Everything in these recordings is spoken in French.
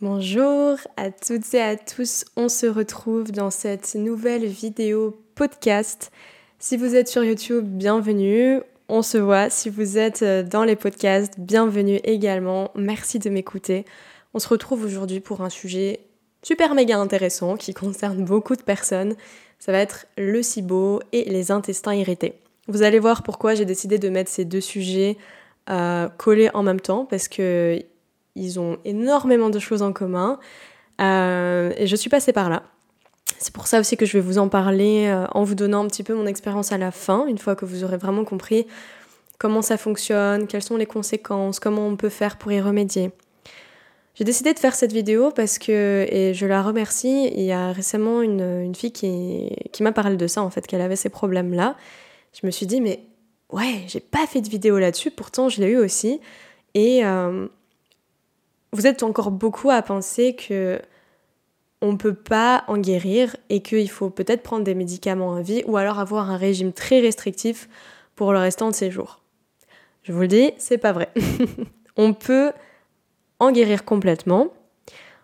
Bonjour à toutes et à tous, on se retrouve dans cette nouvelle vidéo podcast. Si vous êtes sur YouTube, bienvenue, on se voit. Si vous êtes euh, dans les podcasts, bienvenue également, merci de m'écouter. On se retrouve aujourd'hui pour un sujet super méga intéressant qui concerne beaucoup de personnes. Ça va être le SIBO et les intestins irrités. Vous allez voir pourquoi j'ai décidé de mettre ces deux sujets euh, collés en même temps parce que ils ont énormément de choses en commun. Euh, et je suis passée par là. C'est pour ça aussi que je vais vous en parler euh, en vous donnant un petit peu mon expérience à la fin, une fois que vous aurez vraiment compris comment ça fonctionne, quelles sont les conséquences, comment on peut faire pour y remédier. J'ai décidé de faire cette vidéo parce que, et je la remercie, il y a récemment une, fille qui, qui m'a parlé de ça en fait, qu'elle avait ces problèmes-là. Je me suis dit, mais ouais, j'ai pas fait de vidéo là-dessus, pourtant je l'ai eu aussi. Et, euh, vous êtes encore beaucoup à penser que on ne peut pas en guérir et qu'il faut peut-être prendre des médicaments à vie ou alors avoir un régime très restrictif pour le restant de ses jours. Je vous le dis, c'est pas vrai. on peut en guérir complètement.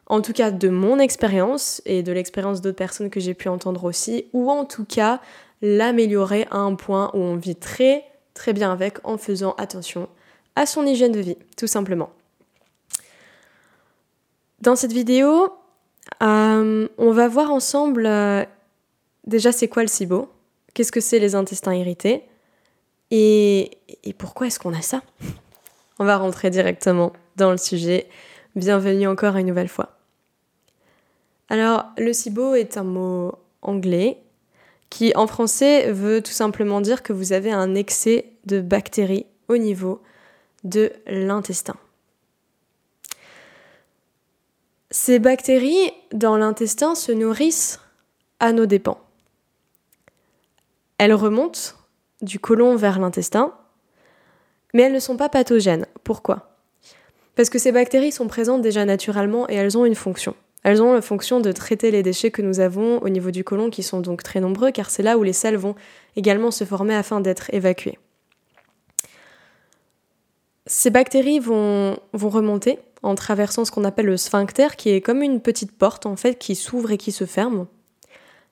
En tout cas, de mon expérience et de l'expérience d'autres personnes que j'ai pu entendre aussi, ou en tout cas l'améliorer à un point où on vit très très bien avec en faisant attention à son hygiène de vie, tout simplement. Dans cette vidéo, euh, on va voir ensemble euh, déjà c'est quoi le SIBO, qu'est-ce que c'est les intestins irrités? Et, pourquoi est-ce qu'on a ça? On va rentrer directement dans le sujet. Bienvenue encore une nouvelle fois. Alors, le SIBO est un mot anglais qui en français veut tout simplement dire que vous avez un excès de bactéries au niveau de l'intestin. Ces bactéries dans l'intestin se nourrissent à nos dépens. Elles remontent du côlon vers l'intestin, mais elles ne sont pas pathogènes. Pourquoi? Parce que ces bactéries sont présentes déjà naturellement et elles ont une fonction. Elles ont la fonction de traiter les déchets que nous avons au niveau du côlon, qui sont donc très nombreux, car c'est là où les sels vont également se former afin d'être évacués. Ces bactéries vont, vont remonter en traversant ce qu'on appelle le sphincter, qui est comme une petite porte en fait qui s'ouvre et qui se ferme.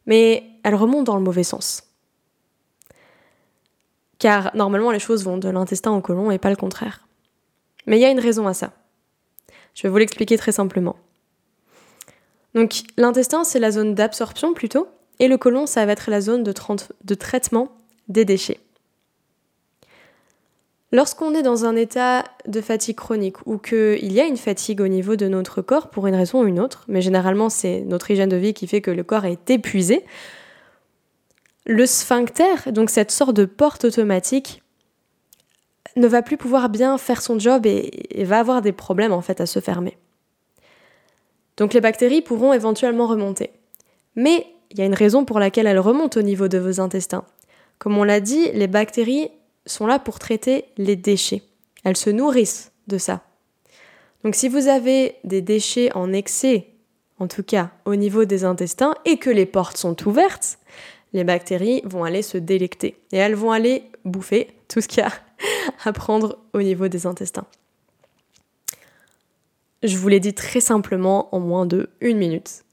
Mais elle remonte dans le mauvais sens. Car normalement les choses vont de l'intestin au côlon et pas le contraire. Mais il y a une raison à ça. Je vais vous l'expliquer très simplement. Donc l'intestin c'est la zone d'absorption plutôt, et le côlon ça va être la zone de, de traitement des déchets. Lorsqu'on est dans un état de fatigue chronique ou qu'il y a une fatigue au niveau de notre corps pour une raison ou une autre, mais généralement c'est notre hygiène de vie qui fait que le corps est épuisé, le sphincter, donc cette sorte de porte automatique, ne va plus pouvoir bien faire son job et, et va avoir des problèmes en fait à se fermer. Donc les bactéries pourront éventuellement remonter. Mais il y a une raison pour laquelle elles remontent au niveau de vos intestins. Comme on l'a dit, les bactéries sont là pour traiter les déchets. Elles se nourrissent de ça. Donc si vous avez des déchets en excès, en tout cas au niveau des intestins, et que les portes sont ouvertes, les bactéries vont aller se délecter. Et elles vont aller bouffer tout ce qu'il y a à prendre au niveau des intestins. Je vous l'ai dit très simplement en moins de une minute.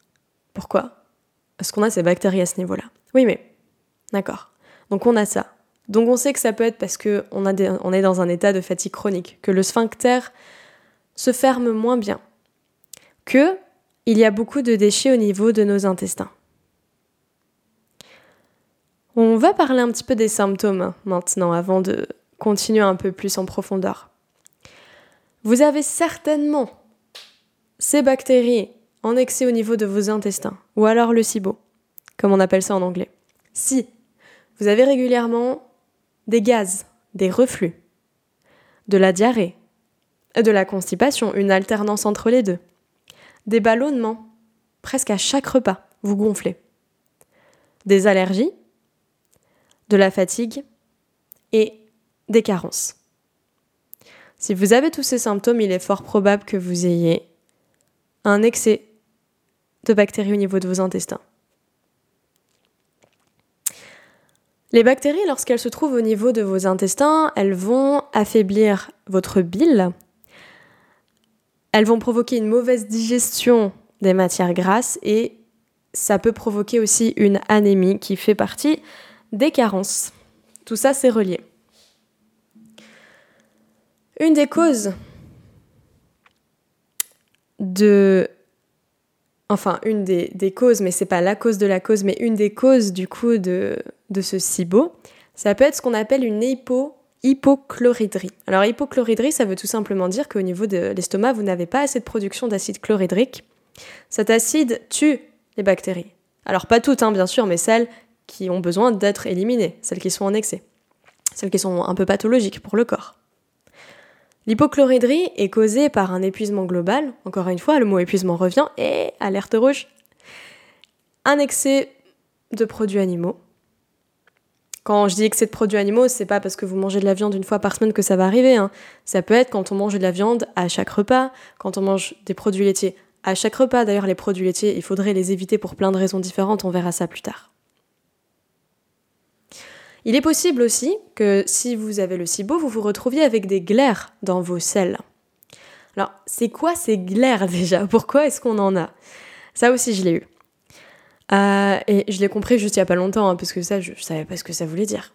Pourquoi? Parce qu'on a ces bactéries à ce niveau-là. Oui, mais d'accord. Donc on a ça. Donc on sait que ça peut être parce qu'on on est dans un état de fatigue chronique, que le sphincter se ferme moins bien, que il y a beaucoup de déchets au niveau de nos intestins. On va parler un petit peu des symptômes maintenant avant de continuer un peu plus en profondeur. Vous avez certainement ces bactéries en excès au niveau de vos intestins, ou alors le SIBO, comme on appelle ça en anglais. Si vous avez régulièrement des gaz, des reflux, de la diarrhée, de la constipation, une alternance entre les deux, des ballonnements, presque à chaque repas, vous gonflez, des allergies, de la fatigue et des carences. Si vous avez tous ces symptômes, il est fort probable que vous ayez un excès de bactéries au niveau de vos intestins. Les bactéries, lorsqu'elles se trouvent au niveau de vos intestins, elles vont affaiblir votre bile, elles vont provoquer une mauvaise digestion des matières grasses et ça peut provoquer aussi une anémie qui fait partie des carences. Tout ça, c'est relié. Une des causes de... Enfin, une des, causes, mais c'est pas la cause de la cause, mais une des causes du coup de, de ce SIBO, ça peut être ce qu'on appelle une hypo, hypochloridrie. Alors hypochloridrie, ça veut tout simplement dire qu'au niveau de l'estomac, vous n'avez pas assez de production d'acide chlorhydrique. Cet acide tue les bactéries. Alors pas toutes, hein, bien sûr, mais celles qui ont besoin d'être éliminées, celles qui sont en excès, celles qui sont un peu pathologiques pour le corps. L'hypochloridrie est causée par un épuisement global, encore une fois, le mot épuisement revient, et alerte rouge, un excès de produits animaux. Quand je dis excès de produits animaux, c'est pas parce que vous mangez de la viande une fois par semaine que ça va arriver. Hein. Ça peut être quand on mange de la viande à chaque repas, quand on mange des produits laitiers à chaque repas. D'ailleurs, les produits laitiers, il faudrait les éviter pour plein de raisons différentes, on verra ça plus tard. Il est possible aussi que si vous avez le SIBO, vous vous retrouviez avec des glaires dans vos selles. Alors, c'est quoi ces glaires déjà? Pourquoi est-ce qu'on en a? Ça aussi, je l'ai eu. Euh, et je l'ai compris juste il y a pas longtemps, hein, parce que ça, je, ne savais pas ce que ça voulait dire.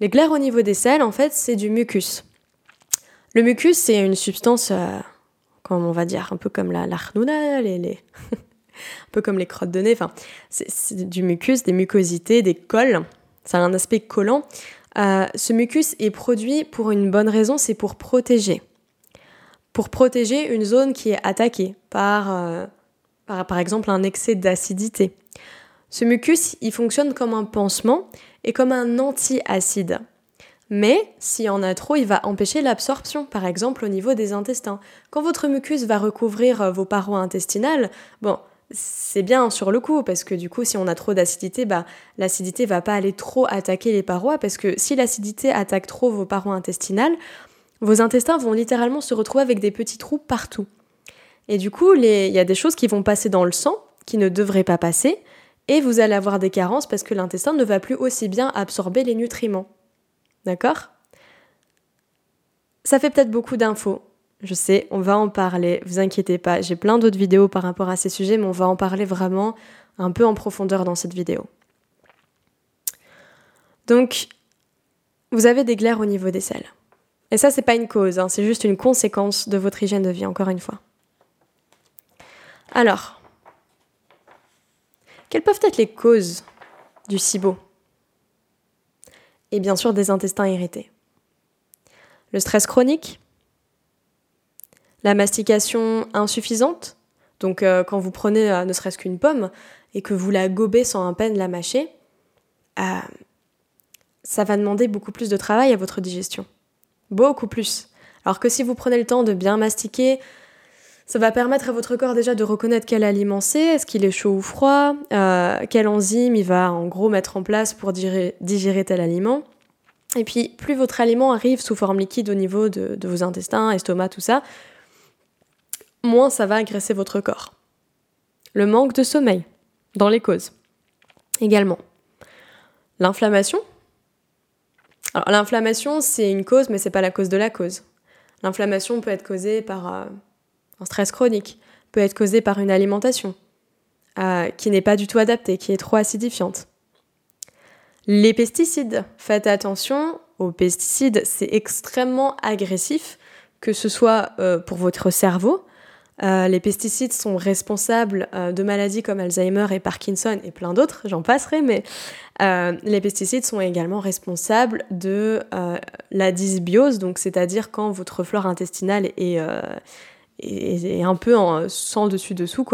Les glaires au niveau des selles, en fait, c'est du mucus. Le mucus, c'est une substance, euh, comme on va dire, un peu comme la l'arnouna, un peu comme les crottes de nez. Enfin, c'est du mucus, des mucosités, des cols ça a un aspect collant. Euh, ce mucus est produit pour une bonne raison, c'est pour protéger. Pour protéger une zone qui est attaquée par, euh, par, par exemple, un excès d'acidité. Ce mucus, il fonctionne comme un pansement et comme un anti-acide. Mais s'il y en a trop, il va empêcher l'absorption, par exemple au niveau des intestins. Quand votre mucus va recouvrir euh, vos parois intestinales, bon, c'est bien sur le coup parce que du coup si on a trop d'acidité bah l'acidité va pas aller trop attaquer les parois parce que si l'acidité attaque trop vos parois intestinales vos intestins vont littéralement se retrouver avec des petits trous partout. Et du coup il y a des choses qui vont passer dans le sang qui ne devraient pas passer et vous allez avoir des carences parce que l'intestin ne va plus aussi bien absorber les nutriments. D'accord? Ça fait peut-être beaucoup d'infos je sais, on va en parler, vous inquiétez pas, j'ai plein d'autres vidéos par rapport à ces sujets, mais on va en parler vraiment un peu en profondeur dans cette vidéo. Donc, vous avez des glaires au niveau des selles. Et ça, c'est pas une cause, hein, c'est juste une conséquence de votre hygiène de vie, encore une fois. Alors, quelles peuvent être les causes du SIBO? Et bien sûr, des intestins irrités. Le stress chronique, la mastication insuffisante, donc euh, quand vous prenez euh, ne serait-ce qu'une pomme et que vous la gobez sans à peine la mâcher, euh, ça va demander beaucoup plus de travail à votre digestion. Beaucoup plus. Alors que si vous prenez le temps de bien mastiquer, ça va permettre à votre corps déjà de reconnaître quel aliment c'est, est-ce qu'il est chaud ou froid, quelle enzyme il va en gros mettre en place pour digérer, tel aliment. Et puis plus votre aliment arrive sous forme liquide au niveau de, de vos intestins, estomac, tout ça, moins ça va agresser votre corps. Le manque de sommeil, dans les causes. Également. L'inflammation. Alors l'inflammation, c'est une cause, mais c'est pas la cause de la cause. L'inflammation peut être causée par euh, un stress chronique, peut être causée par une alimentation euh, qui n'est pas du tout adaptée, qui est trop acidifiante. Les pesticides, faites attention aux pesticides, c'est extrêmement agressif, que ce soit euh, pour votre cerveau, euh, les pesticides sont responsables euh, de maladies comme Alzheimer et Parkinson et plein d'autres, j'en passerai, mais euh, les pesticides sont également responsables de la dysbiose, donc c'est-à-dire quand votre flore intestinale est, un peu en, sans dessus-dessous,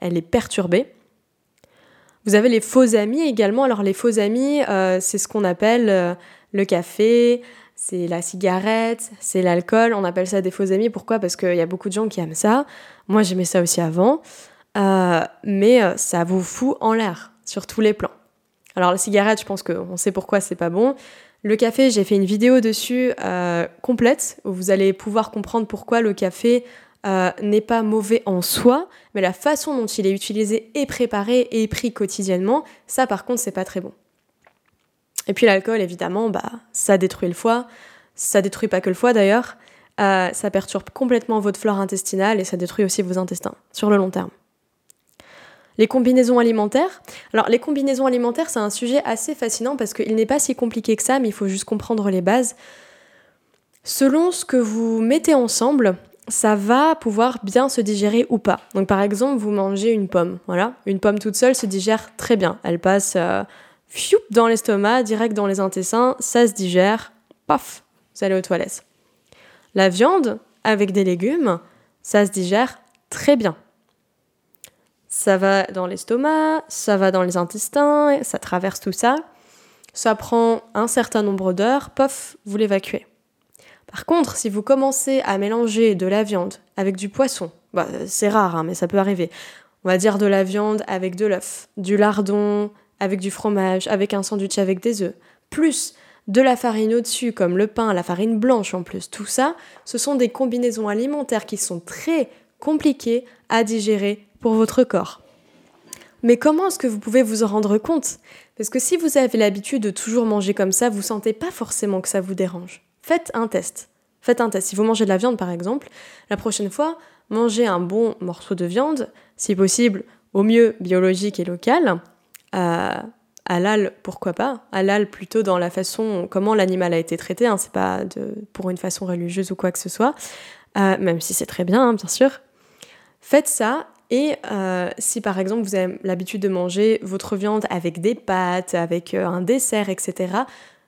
elle est perturbée. Vous avez les faux amis également. Alors les faux amis, c'est ce qu'on appelle le café, c'est la cigarette, c'est l'alcool. On appelle ça des faux amis. Pourquoi? Parce qu'il y a beaucoup de gens qui aiment ça. Moi, j'aimais ça aussi avant. Euh, mais euh, ça vous fout en l'air sur tous les plans. Alors la cigarette, je pense qu'on sait pourquoi c'est pas bon. Le café, j'ai fait une vidéo dessus euh, complète où vous allez pouvoir comprendre pourquoi le café n'est pas mauvais en soi, mais la façon dont il est utilisé et préparé et pris quotidiennement, ça par contre c'est pas très bon. Et puis l'alcool, évidemment, bah, ça détruit le foie. Ça détruit pas que le foie d'ailleurs. ça perturbe complètement votre flore intestinale et ça détruit aussi vos intestins sur le long terme. Les combinaisons alimentaires. Alors les combinaisons alimentaires, c'est un sujet assez fascinant parce qu'il n'est pas si compliqué que ça, mais il faut juste comprendre les bases. Selon ce que vous mettez ensemble, ça va pouvoir bien se digérer ou pas. Donc par exemple, vous mangez une pomme, voilà, une pomme toute seule se digère très bien. Elle passe euh, dans l'estomac, direct dans les intestins, ça se digère, paf, vous allez aux toilettes. La viande avec des légumes, ça se digère très bien. Ça va dans l'estomac, ça va dans les intestins, ça traverse tout ça. Ça prend un certain nombre d'heures, pof, vous l'évacuez. Par contre, si vous commencez à mélanger de la viande avec du poisson, bah, c'est rare, hein, mais ça peut arriver. On va dire de la viande avec de l'œuf, du lardon avec du fromage, avec un sandwich avec des œufs, plus de la farine au-dessus, comme le pain, la farine blanche en plus, tout ça, ce sont des combinaisons alimentaires qui sont très compliquées à digérer pour votre corps. Mais comment est-ce que vous pouvez vous en rendre compte? Parce que si vous avez l'habitude de toujours manger comme ça, vous sentez pas forcément que ça vous dérange. Faites un test. Faites un test. Si vous mangez de la viande par exemple, la prochaine fois, mangez un bon morceau de viande, si possible, au mieux biologique et local. Euh, halal, pourquoi pas Halal plutôt dans la façon comment l'animal a été traité, hein, c'est pas pour une façon religieuse ou quoi que ce soit, euh, même si c'est très bien, hein, bien sûr. Faites ça et euh, si par exemple vous avez l'habitude de manger votre viande avec des pâtes, avec un dessert, etc.,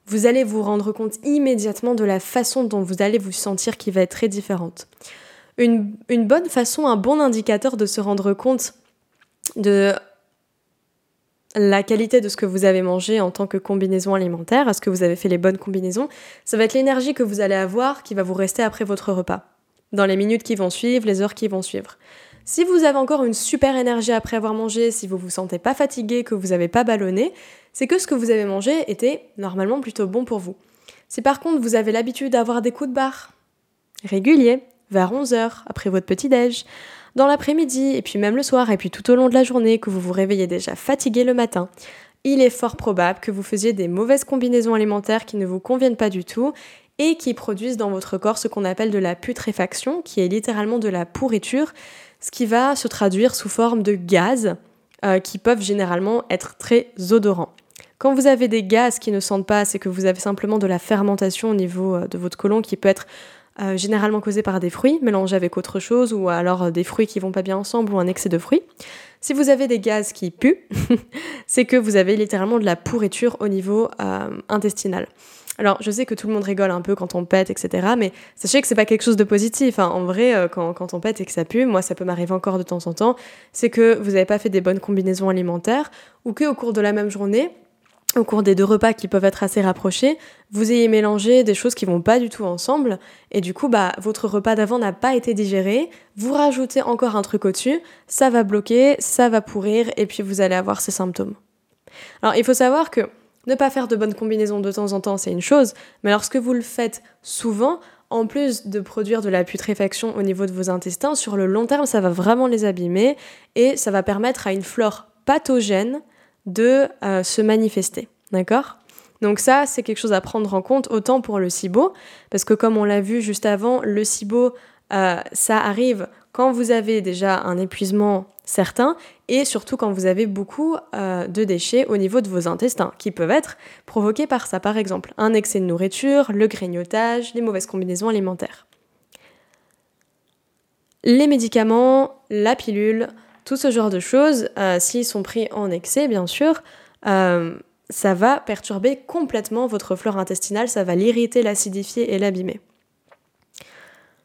vous allez vous rendre compte immédiatement de la façon dont vous allez vous sentir qui va être très différente. Une, bonne façon, un bon indicateur de se rendre compte de la qualité de ce que vous avez mangé en tant que combinaison alimentaire, est-ce que vous avez fait les bonnes combinaisons, ça va être l'énergie que vous allez avoir qui va vous rester après votre repas, dans les minutes qui vont suivre, les heures qui vont suivre. Si vous avez encore une super énergie après avoir mangé, si vous vous sentez pas fatigué, que vous n'avez pas ballonné, c'est que ce que vous avez mangé était normalement plutôt bon pour vous. Si par contre vous avez l'habitude d'avoir des coups de barre réguliers, vers 11h, après votre petit-déj, dans l'après-midi, et puis même le soir, et puis tout au long de la journée, que vous vous réveillez déjà fatigué le matin, il est fort probable que vous faisiez des mauvaises combinaisons alimentaires qui ne vous conviennent pas du tout et qui produisent dans votre corps ce qu'on appelle de la putréfaction, qui est littéralement de la pourriture, ce qui va se traduire sous forme de gaz euh, qui peuvent généralement être très odorants. Quand vous avez des gaz qui ne sentent pas, c'est que vous avez simplement de la fermentation au niveau euh, de votre côlon qui peut être euh, généralement causée par des fruits mélangés avec autre chose ou alors des fruits qui vont pas bien ensemble ou un excès de fruits. Si vous avez des gaz qui puent, c'est que vous avez littéralement de la pourriture au niveau intestinal. Alors, je sais que tout le monde rigole un peu quand on pète, etc. Mais sachez que c'est pas quelque chose de positif. Hein. En vrai, euh, quand, on pète et que ça pue, moi, ça peut m'arriver encore de temps en temps, c'est que vous n'avez pas fait des bonnes combinaisons alimentaires ou que au cours de la même journée, au cours des deux repas qui peuvent être assez rapprochés, vous ayez mélangé des choses qui vont pas du tout ensemble, et du coup, bah, votre repas d'avant n'a pas été digéré, vous rajoutez encore un truc au-dessus, ça va bloquer, ça va pourrir, et puis vous allez avoir ces symptômes. Alors, il faut savoir que ne pas faire de bonnes combinaisons de temps en temps, c'est une chose, mais lorsque vous le faites souvent, en plus de produire de la putréfaction au niveau de vos intestins, sur le long terme, ça va vraiment les abîmer et ça va permettre à une flore pathogène de euh, se manifester. D'accord? Donc ça, c'est quelque chose à prendre en compte autant pour le SIBO, parce que comme on l'a vu juste avant, le SIBO, euh, ça arrive quand vous avez déjà un épuisement certain et surtout quand vous avez beaucoup euh, de déchets au niveau de vos intestins qui peuvent être provoqués par ça par exemple un excès de nourriture, le grignotage, les mauvaises combinaisons alimentaires. Les médicaments, la pilule, tout ce genre de choses, euh, s'ils sont pris en excès bien sûr, euh, ça va perturber complètement votre flore intestinale, ça va l'irriter, l'acidifier et l'abîmer.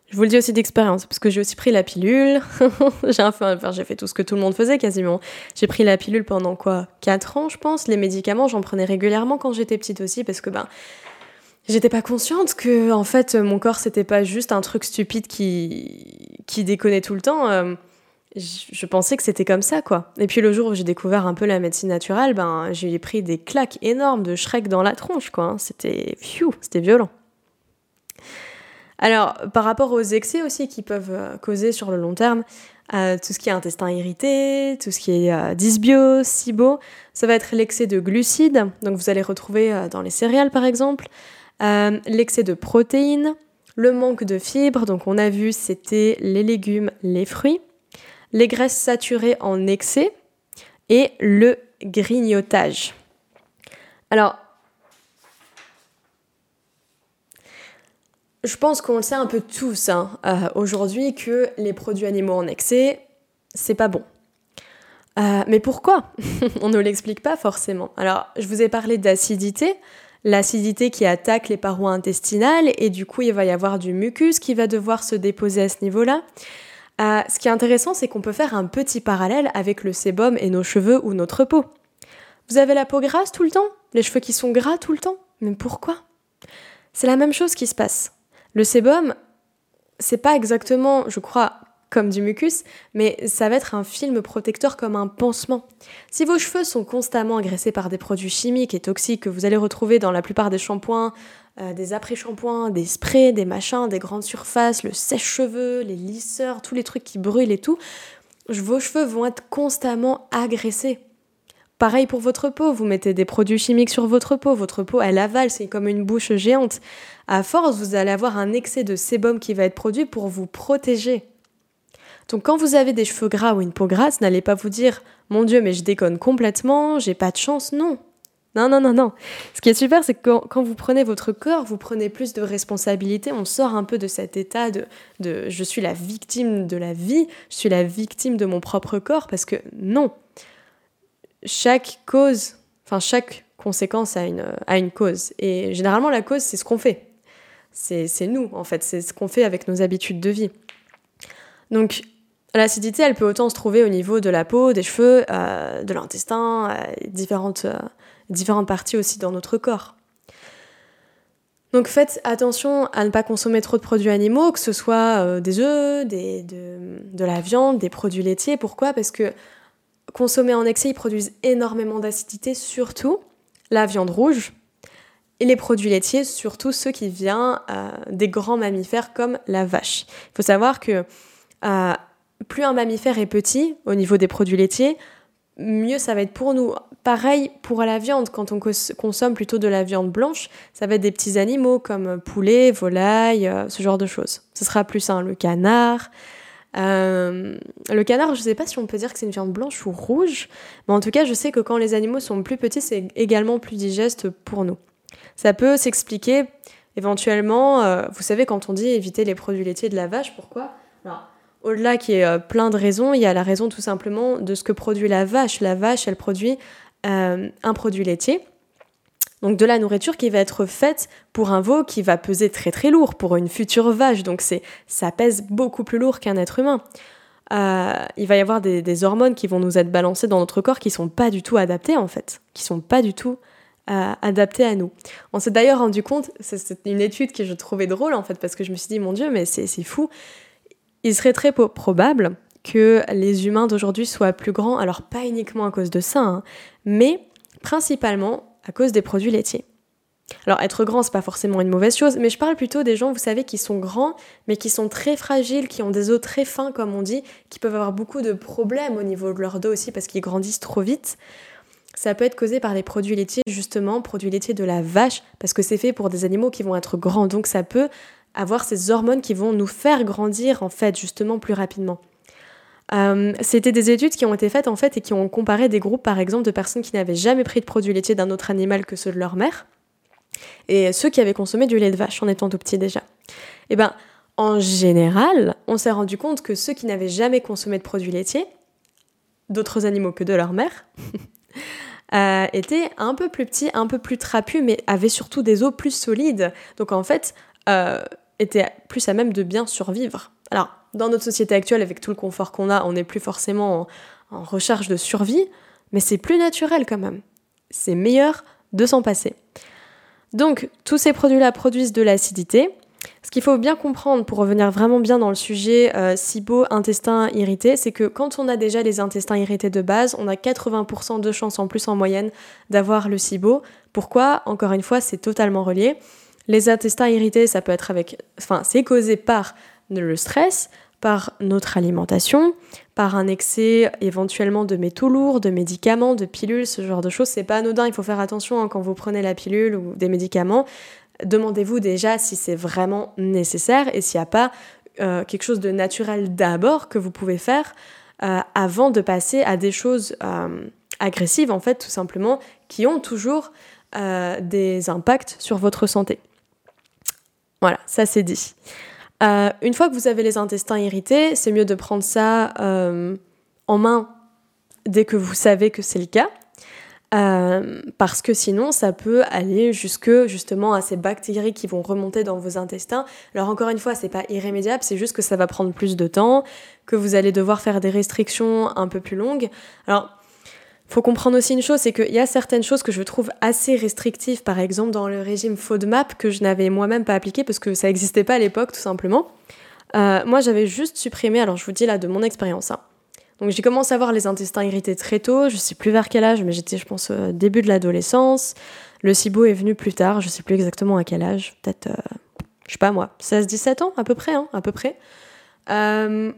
Je vous le dis aussi d'expérience, parce que j'ai aussi pris la pilule. j'ai fait tout ce que tout le monde faisait quasiment. J'ai pris la pilule pendant quoi? 4 ans, je pense. Les médicaments, j'en prenais régulièrement quand j'étais petite aussi, parce que ben, j'étais pas consciente que, en fait, mon corps, c'était pas juste un truc stupide qui, qui déconnait tout le temps. Euh, je pensais que c'était comme ça, quoi. Et puis le jour où j'ai découvert un peu la médecine naturelle, ben, j'ai pris des claques énormes de Shrek dans la tronche, quoi. Hein. C'était, c'était violent. Alors, par rapport aux excès aussi qui peuvent euh, causer sur le long terme, euh, tout ce qui est intestin irrité, tout ce qui est euh, dysbiose, SIBO, ça va être l'excès de glucides, donc vous allez retrouver dans les céréales par exemple, l'excès de protéines, Le manque de fibres, donc on a vu, c'était les légumes, les fruits, les graisses saturées en excès et le grignotage. Alors, je pense qu'on le sait un peu tous hein, euh, aujourd'hui que les produits animaux en excès, c'est pas bon. Euh, mais pourquoi? On ne l'explique pas forcément. Alors, je vous ai parlé d'acidité, l'acidité qui attaque les parois intestinales et du coup, il va y avoir du mucus qui va devoir se déposer à ce niveau-là. Ce qui est intéressant, c'est qu'on peut faire un petit parallèle avec le sébum et nos cheveux ou notre peau. Vous avez la peau grasse tout le temps? Les cheveux qui sont gras tout le temps? Mais pourquoi? C'est la même chose qui se passe. Le sébum, c'est pas exactement, je crois, comme du mucus, mais ça va être un film protecteur comme un pansement. Si vos cheveux sont constamment agressés par des produits chimiques et toxiques que vous allez retrouver dans la plupart des shampoings, euh, des après-shampoings, des sprays, des machins, des grandes surfaces, le sèche-cheveux, les lisseurs, tous les trucs qui brûlent et tout, vos cheveux vont être constamment agressés. Pareil pour votre peau, vous mettez des produits chimiques sur votre peau, votre peau elle avale, c'est comme une bouche géante. À force, vous allez avoir un excès de sébum qui va être produit pour vous protéger. Donc quand vous avez des cheveux gras ou une peau grasse, n'allez pas vous dire mon Dieu, mais je déconne complètement, j'ai pas de chance. Non. Non, non, non, non. Ce qui est super, c'est que quand, vous prenez votre corps, vous prenez plus de responsabilité. On sort un peu de cet état de, je suis la victime de la vie, je suis la victime de mon propre corps, parce que non. Chaque cause, enfin chaque conséquence a une, a une cause. Et généralement, la cause, c'est ce qu'on fait. C'est nous, en fait. C'est ce qu'on fait avec nos habitudes de vie. Donc, L'acidité, elle peut autant se trouver au niveau de la peau, des cheveux, euh, de l'intestin, euh, différentes, euh, différentes parties aussi dans notre corps. Donc faites attention à ne pas consommer trop de produits animaux, que ce soit des œufs, de, la viande, des produits laitiers. Pourquoi? Parce que consommer en excès, ils produisent énormément d'acidité, surtout la viande rouge. Et les produits laitiers, surtout ceux qui viennent des grands mammifères comme la vache. Il faut savoir que plus un mammifère est petit au niveau des produits laitiers, mieux ça va être pour nous. Pareil pour la viande, quand on consomme plutôt de la viande blanche, ça va être des petits animaux comme poulet, volaille, euh, ce genre de choses. Ce sera plus sain. Le canard. Euh, le canard, je ne sais pas si on peut dire que c'est une viande blanche ou rouge, mais en tout cas, je sais que quand les animaux sont plus petits, c'est également plus digeste pour nous. Ça peut s'expliquer éventuellement, euh, vous savez, quand on dit éviter les produits laitiers de la vache, pourquoi? Au-delà qui est euh, plein de raisons, il y a la raison tout simplement de ce que produit la vache. La vache, elle produit euh, un produit laitier, donc de la nourriture qui va être faite pour un veau qui va peser très très lourd pour une future vache. Donc c'est ça pèse beaucoup plus lourd qu'un être humain. Euh, il va y avoir des, hormones qui vont nous être balancées dans notre corps qui sont pas du tout adaptées en fait, qui sont pas du tout adaptées à nous. On s'est d'ailleurs rendu compte, c'est une étude que je trouvais drôle en fait parce que je me suis dit mon dieu mais c'est fou, il serait très probable que les humains d'aujourd'hui soient plus grands, alors pas uniquement à cause de ça, hein, mais principalement à cause des produits laitiers. Alors être grand, c'est pas forcément une mauvaise chose, mais je parle plutôt des gens, vous savez, qui sont grands, mais qui sont très fragiles, qui ont des os très fins, comme on dit, qui peuvent avoir beaucoup de problèmes au niveau de leur dos aussi parce qu'ils grandissent trop vite. Ça peut être causé par les produits laitiers, justement, produits laitiers de la vache, parce que c'est fait pour des animaux qui vont être grands, donc ça peut avoir ces hormones qui vont nous faire grandir en fait justement plus rapidement. Euh, c'était des études qui ont été faites en fait et qui ont comparé des groupes par exemple de personnes qui n'avaient jamais pris de produits laitiers d'un autre animal que ceux de leur mère et ceux qui avaient consommé du lait de vache en étant tout petits déjà. Et eh ben en général, on s'est rendu compte que ceux qui n'avaient jamais consommé de produits laitiers, d'autres animaux que de leur mère, euh, étaient un peu plus petits, un peu plus trapus, mais avaient surtout des os plus solides. Donc en fait, euh, était plus à même de bien survivre. Alors, dans notre société actuelle, avec tout le confort qu'on a, on n'est plus forcément en, recherche de survie, mais c'est plus naturel quand même. C'est meilleur de s'en passer. Donc, tous ces produits-là produisent de l'acidité. Ce qu'il faut bien comprendre pour revenir vraiment bien dans le sujet euh, SIBO, intestin irrité, c'est que quand on a déjà les intestins irrités de base, on a 80% de chances en plus en moyenne d'avoir le SIBO. Pourquoi? Encore une fois, c'est totalement relié. Les intestins irrités, ça peut être avec, enfin, c'est causé par le stress, par notre alimentation, par un excès éventuellement de métaux lourds, de médicaments, de pilules, ce genre de choses. C'est pas anodin, il faut faire attention hein, quand vous prenez la pilule ou des médicaments. demandez-vous déjà si c'est vraiment nécessaire et s'il n'y a pas euh, quelque chose de naturel d'abord que vous pouvez faire euh, avant de passer à des choses euh, agressives, en fait, tout simplement, qui ont toujours des impacts sur votre santé. Voilà, ça c'est dit. une fois que vous avez les intestins irrités, c'est mieux de prendre ça en main dès que vous savez que c'est le cas. Euh, parce que sinon, ça peut aller jusque justement à ces bactéries qui vont remonter dans vos intestins. Alors encore une fois, c'est pas irrémédiable, c'est juste que ça va prendre plus de temps, que vous allez devoir faire des restrictions un peu plus longues. Faut comprendre aussi une chose, c'est qu'il y a certaines choses que je trouve assez restrictives, par exemple dans le régime FODMAP que je n'avais moi-même pas appliqué parce que ça n'existait pas à l'époque, tout simplement. Euh, moi, j'avais juste supprimé, alors je vous dis là de mon expérience, hein, donc j'ai commencé à avoir les intestins irrités très tôt, je sais plus vers quel âge, mais j'étais je pense au début de l'adolescence. Le SIBO est venu plus tard, je sais plus exactement à quel âge, peut-être, euh, je sais pas moi, 16-17 ans à peu près, hein, à peu près. Euh,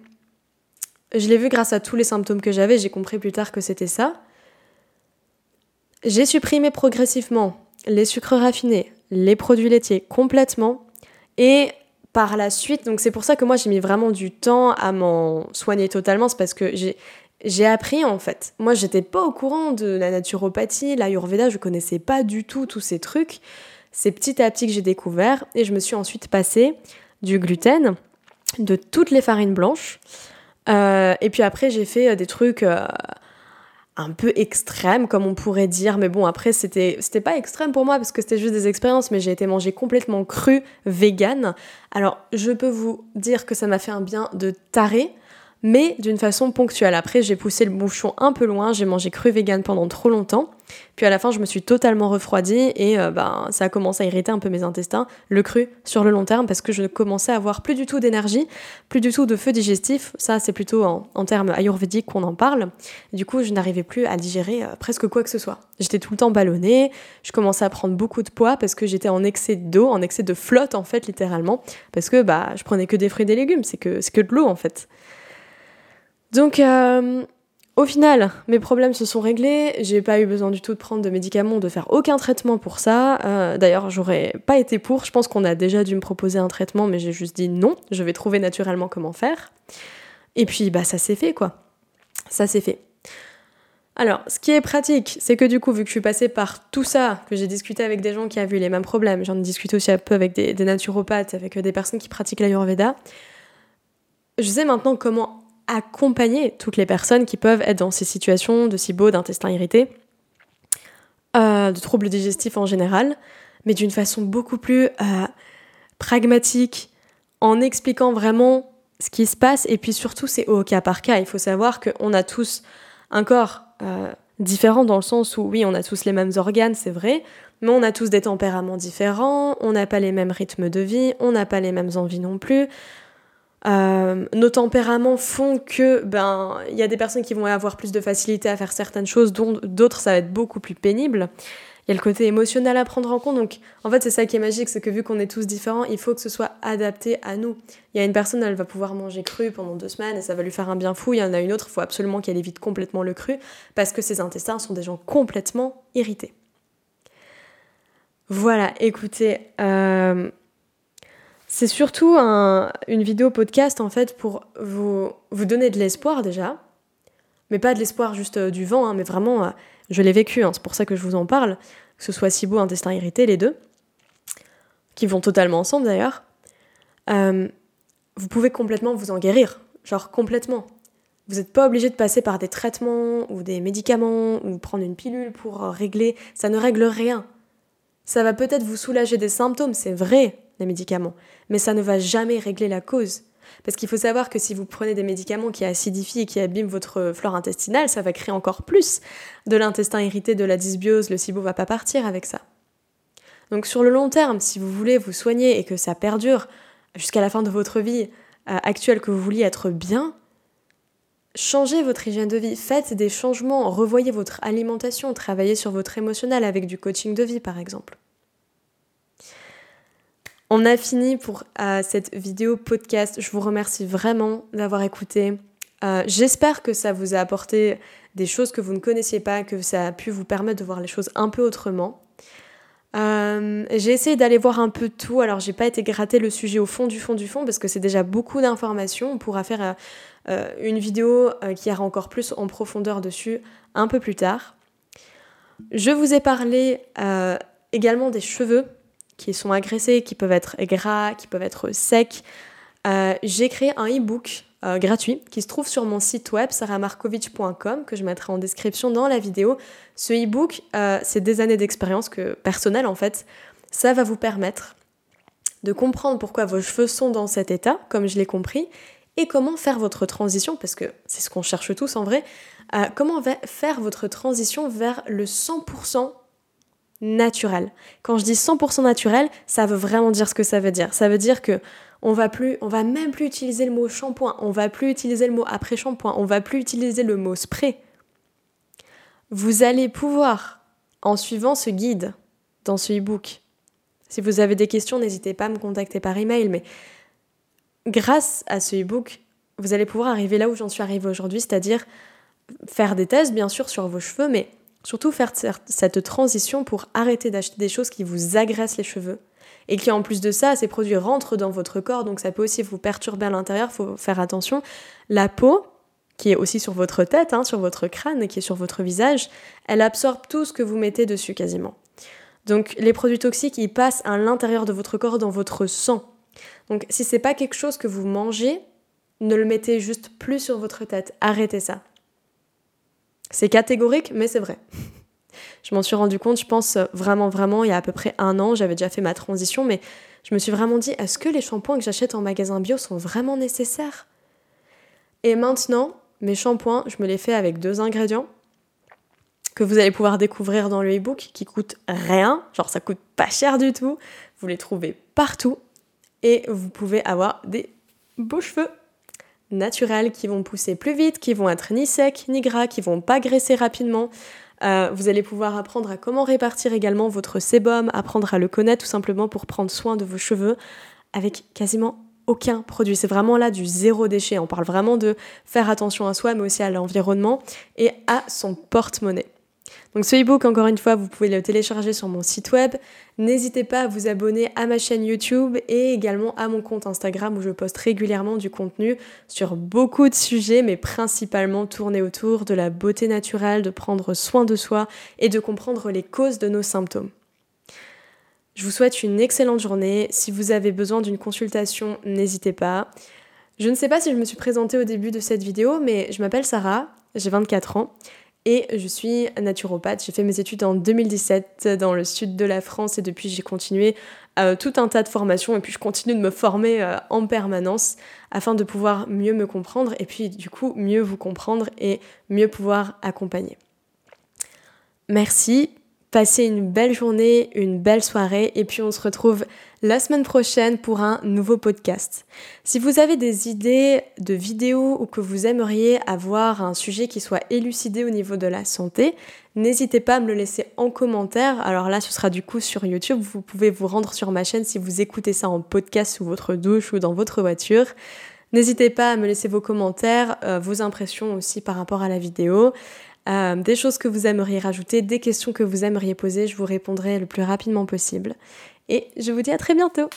je l'ai vu grâce à tous les symptômes que j'avais, j'ai compris plus tard que c'était ça. J'ai supprimé progressivement les sucres raffinés, les produits laitiers complètement, et par la suite. Donc c'est pour ça que moi j'ai mis vraiment du temps à m'en soigner totalement. C'est parce que j'ai j'ai appris en fait. Moi j'étais pas au courant de la naturopathie, l'ayurveda, je connaissais pas du tout tous ces trucs. C'est petit à petit que j'ai découvert et je me suis ensuite passé du gluten, de toutes les farines blanches. Euh, et puis après j'ai fait euh, des trucs euh, un peu extrême, comme on pourrait dire. Mais bon, après, c'était, c'était pas extrême pour moi parce que c'était juste des expériences, mais j'ai été mangée complètement crue, vegan. Alors, je peux vous dire que ça m'a fait un bien de taré mais d'une façon ponctuelle. Après, j'ai poussé le bouchon un peu loin, j'ai mangé cru vegan pendant trop longtemps, puis à la fin, je me suis totalement refroidie et euh, ben, ça a commencé à irriter un peu mes intestins, le cru sur le long terme, parce que je commençais à avoir plus du tout d'énergie, plus du tout de feu digestif. Ça, c'est plutôt en, termes ayurvédiques qu'on en parle. du coup, je n'arrivais plus à digérer euh, presque quoi que ce soit. J'étais tout le temps ballonnée, je commençais à prendre beaucoup de poids parce que j'étais en excès d'eau, en excès de flotte en fait, littéralement, parce que bah, je prenais que des fruits et des légumes, c'est que, c'est que de l'eau en fait. Donc, euh, au final, mes problèmes se sont réglés. J'ai pas eu besoin du tout de prendre de médicaments, de faire aucun traitement pour ça. Euh, d'ailleurs, j'aurais pas été pour. Je pense qu'on a déjà dû me proposer un traitement, mais j'ai juste dit non. Je vais trouver naturellement comment faire. Et puis, bah, ça s'est fait, quoi. Ça s'est fait. Alors, ce qui est pratique, c'est que du coup, vu que je suis passée par tout ça, que j'ai discuté avec des gens qui avaient eu les mêmes problèmes, j'en ai discuté aussi un peu avec des, des naturopathes, avec des personnes qui pratiquent l'Ayurveda, je sais maintenant comment accompagner toutes les personnes qui peuvent être dans ces situations de SIBO, d'intestin irrité, euh, de troubles digestifs en général, mais d'une façon beaucoup plus euh, pragmatique, en expliquant vraiment ce qui se passe, et puis surtout c'est au cas par cas. Il faut savoir qu'on a tous un corps euh, différent dans le sens où oui, on a tous les mêmes organes, c'est vrai, mais on a tous des tempéraments différents, on n'a pas les mêmes rythmes de vie, on n'a pas les mêmes envies non plus. Euh, nos tempéraments font que ben il y a des personnes qui vont avoir plus de facilité à faire certaines choses, d'autres ça va être beaucoup plus pénible. Il y a le côté émotionnel à prendre en compte. Donc, en fait, c'est ça qui est magique, c'est que vu qu'on est tous différents, il faut que ce soit adapté à nous. Il y a une personne, elle va pouvoir manger cru pendant deux semaines et ça va lui faire un bien fou. Il y en a une autre, il faut absolument qu'elle évite complètement le cru parce que ses intestins sont des gens complètement irrités. Voilà, écoutez, euh, c'est surtout une vidéo podcast en fait pour vous, donner de l'espoir déjà, mais pas de l'espoir juste euh, du vent, hein, mais vraiment, euh, je l'ai vécu, hein, c'est pour ça que je vous en parle, que ce soit SIBO, intestin irrité, les deux, qui vont totalement ensemble d'ailleurs. Euh, vous pouvez complètement vous en guérir, genre complètement. Vous n'êtes pas obligé de passer par des traitements ou des médicaments ou prendre une pilule pour régler, ça ne règle rien. Ça va peut-être vous soulager des symptômes, c'est vrai, les médicaments, mais ça ne va jamais régler la cause. Parce qu'il faut savoir que si vous prenez des médicaments qui acidifient et qui abîment votre flore intestinale, ça va créer encore plus de l'intestin irrité, de la dysbiose, le SIBO va pas partir avec ça. Donc sur le long terme, si vous voulez vous soigner et que ça perdure jusqu'à la fin de votre vie euh, actuelle, que vous vouliez être bien, changez votre hygiène de vie, faites des changements, revoyez votre alimentation, travaillez sur votre émotionnel avec du coaching de vie par exemple. On a fini pour euh, cette vidéo podcast. Je vous remercie vraiment d'avoir écouté. Euh, j'espère que ça vous a apporté des choses que vous ne connaissiez pas, que ça a pu vous permettre de voir les choses un peu autrement. Euh, j'ai essayé d'aller voir un peu tout, alors j'ai pas été gratter le sujet au fond du fond du fond parce que c'est déjà beaucoup d'informations. On pourra faire une vidéo qui ira encore plus en profondeur dessus un peu plus tard. Je vous ai parlé également des cheveux qui sont agressés, qui peuvent être gras, qui peuvent être secs. j'ai créé un e-book euh, gratuit qui se trouve sur mon site web saramarkovitch.com que je mettrai en description dans la vidéo. Ce e-book, euh, c'est des années d'expérience que personnelle en fait. Ça va vous permettre de comprendre pourquoi vos cheveux sont dans cet état, comme je l'ai compris, et comment faire votre transition, parce que c'est ce qu'on cherche tous en vrai, euh, comment faire votre transition vers le 100% naturel. Quand je dis 100% naturel, ça veut vraiment dire ce que ça veut dire. Ça veut dire que on va plus, on va même plus utiliser le mot shampoing, on va plus utiliser le mot après shampoing, on va plus utiliser le mot spray. Vous allez pouvoir, en suivant ce guide dans ce e-book, si vous avez des questions, n'hésitez pas à me contacter par email, mais grâce à ce e-book, vous allez pouvoir arriver là où j'en suis arrivée aujourd'hui, c'est-à-dire faire des tests bien sûr sur vos cheveux, mais surtout faire cette transition pour arrêter d'acheter des choses qui vous agressent les cheveux, et qui en plus de ça, ces produits rentrent dans votre corps, donc ça peut aussi vous perturber à l'intérieur, faut faire attention. La peau, qui est aussi sur votre tête, hein, sur votre crâne, qui est sur votre visage, elle absorbe tout ce que vous mettez dessus quasiment. Donc les produits toxiques, ils passent à l'intérieur de votre corps, dans votre sang. Donc si c'est pas quelque chose que vous mangez, ne le mettez juste plus sur votre tête. Arrêtez ça. C'est catégorique, mais c'est vrai. Je m'en suis rendu compte, je pense vraiment, vraiment, il y a à peu près un an, j'avais déjà fait ma transition, mais je me suis vraiment dit, est-ce que les shampoings que j'achète en magasin bio sont vraiment nécessaires? Et maintenant, mes shampoings, je me les fais avec deux ingrédients que vous allez pouvoir découvrir dans le e-book qui coûtent rien, genre ça coûte pas cher du tout, vous les trouvez partout et vous pouvez avoir des beaux cheveux naturels qui vont pousser plus vite, qui vont être ni secs ni gras, qui vont pas graisser rapidement. Euh, vous allez pouvoir apprendre à comment répartir également votre sébum, apprendre à le connaître tout simplement pour prendre soin de vos cheveux avec quasiment aucun produit. C'est vraiment là du zéro déchet. On parle vraiment de faire attention à soi, mais aussi à l'environnement et à son porte-monnaie. Donc ce e-book, encore une fois, vous pouvez le télécharger sur mon site web. N'hésitez pas à vous abonner à ma chaîne YouTube et également à mon compte Instagram où je poste régulièrement du contenu sur beaucoup de sujets, mais principalement tournés autour de la beauté naturelle, de prendre soin de soi et de comprendre les causes de nos symptômes. Je vous souhaite une excellente journée. Si vous avez besoin d'une consultation, n'hésitez pas. Je ne sais pas si je me suis présentée au début de cette vidéo, mais je m'appelle Sarah, j'ai 24 ans et je suis naturopathe. J'ai fait mes études en 2017 dans le sud de la France et depuis j'ai continué euh, tout un tas de formations et puis je continue de me former euh, en permanence afin de pouvoir mieux me comprendre et puis du coup mieux vous comprendre et mieux pouvoir accompagner. Merci, passez une belle journée, une belle soirée et puis on se retrouve la semaine prochaine pour un nouveau podcast. Si vous avez des idées de vidéos ou que vous aimeriez avoir un sujet qui soit élucidé au niveau de la santé, n'hésitez pas à me le laisser en commentaire. Alors là, ce sera du coup sur YouTube. Vous pouvez vous rendre sur ma chaîne si vous écoutez ça en podcast sous votre douche ou dans votre voiture. N'hésitez pas à me laisser vos commentaires, euh, vos impressions aussi par rapport à la vidéo. Euh, des choses que vous aimeriez rajouter, des questions que vous aimeriez poser, je vous répondrai le plus rapidement possible. Et je vous dis à très bientôt